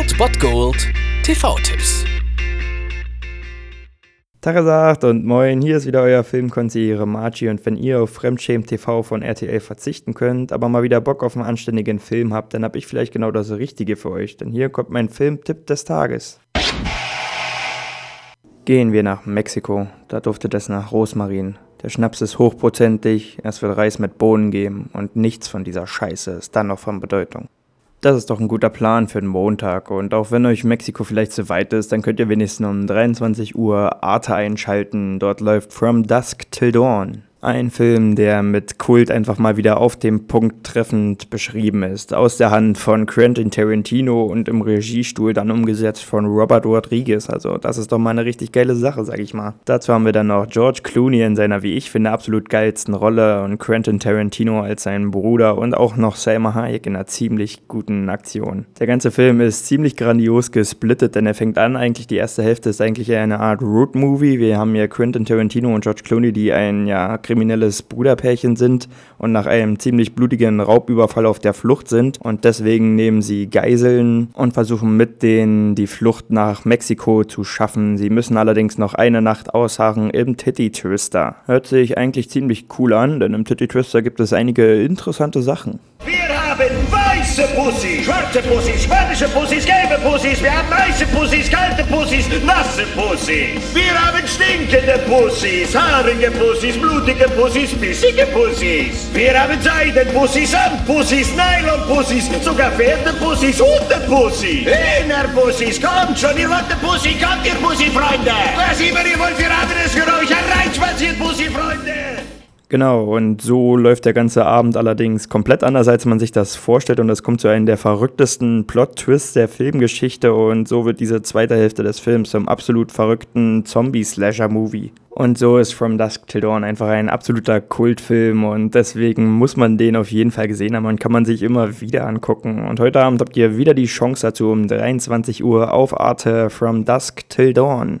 Old Bot Gold TV-Tipps. Tagesacht und moin, hier ist wieder euer Filmkonsigliere Margie und wenn ihr auf Fremdschämen TV von RTL verzichten könnt, aber mal wieder Bock auf einen anständigen Film habt, dann hab ich vielleicht genau das Richtige für euch, denn hier kommt mein Filmtipp des Tages. Gehen wir nach Mexiko, da duftet es nach Rosmarin. Der Schnaps ist hochprozentig, es wird Reis mit Bohnen geben und nichts von dieser Scheiße ist dann noch von Bedeutung. Das ist doch ein guter Plan für den Montag. Und auch wenn euch Mexiko vielleicht zu weit ist, dann könnt ihr wenigstens um 23 Uhr Arte einschalten. Dort läuft From Dusk Till Dawn. Ein Film, der mit Kult einfach mal wieder auf dem Punkt treffend beschrieben ist. Aus der Hand von Quentin Tarantino und im Regiestuhl dann umgesetzt von Robert Rodriguez. Also, das ist doch mal eine richtig geile Sache, sag ich mal. Dazu haben wir dann noch George Clooney in seiner, wie ich finde, absolut geilsten Rolle und Quentin Tarantino als seinen Bruder und auch noch Selma Hayek in einer ziemlich guten Aktion. Der ganze Film ist ziemlich grandios gesplittet, denn er fängt an, eigentlich die erste Hälfte ist eigentlich eine Art Road-Movie. Wir haben hier Quentin Tarantino und George Clooney, die ein, ja, kriminelles Bruderpärchen sind und nach einem ziemlich blutigen Raubüberfall auf der Flucht sind und deswegen nehmen sie Geiseln und versuchen mit denen die Flucht nach Mexiko zu schaffen. Sie müssen allerdings noch eine Nacht ausharren im Titty Twister. Hört sich eigentlich ziemlich cool an, denn im Titty Twister gibt es einige interessante Sachen. Haben weiße Pussys, schwarze Pussys, spanische Pussys, gelbe Pussys, wir haben heiße Pussys, kalte Pussys, nasse Pussys. Wir haben stinkende Pussys, haarige Pussys, blutige Pussys, bissige Pussys. Wir haben Seidenpussys, Sandpussys, Nylonpussys, sogar Pferdepussys, Hundepussys. Hühnerpussys, kommt schon, ihr wollt eine Pussy, kommt ihr Pussy-Freunde. Was immer ihr wollt, wir Genau, und so läuft der ganze Abend allerdings komplett anders, als man sich das vorstellt. Und es kommt zu einem der verrücktesten Plot-Twists der Filmgeschichte. Und so wird diese zweite Hälfte des Films zum absolut verrückten Zombie-Slasher-Movie. Und so ist From Dusk Till Dawn einfach ein absoluter Kultfilm und deswegen muss man den auf jeden Fall gesehen haben und kann man sich immer wieder angucken. Und heute Abend habt ihr wieder die Chance dazu um 23 Uhr auf Arte From Dusk Till Dawn.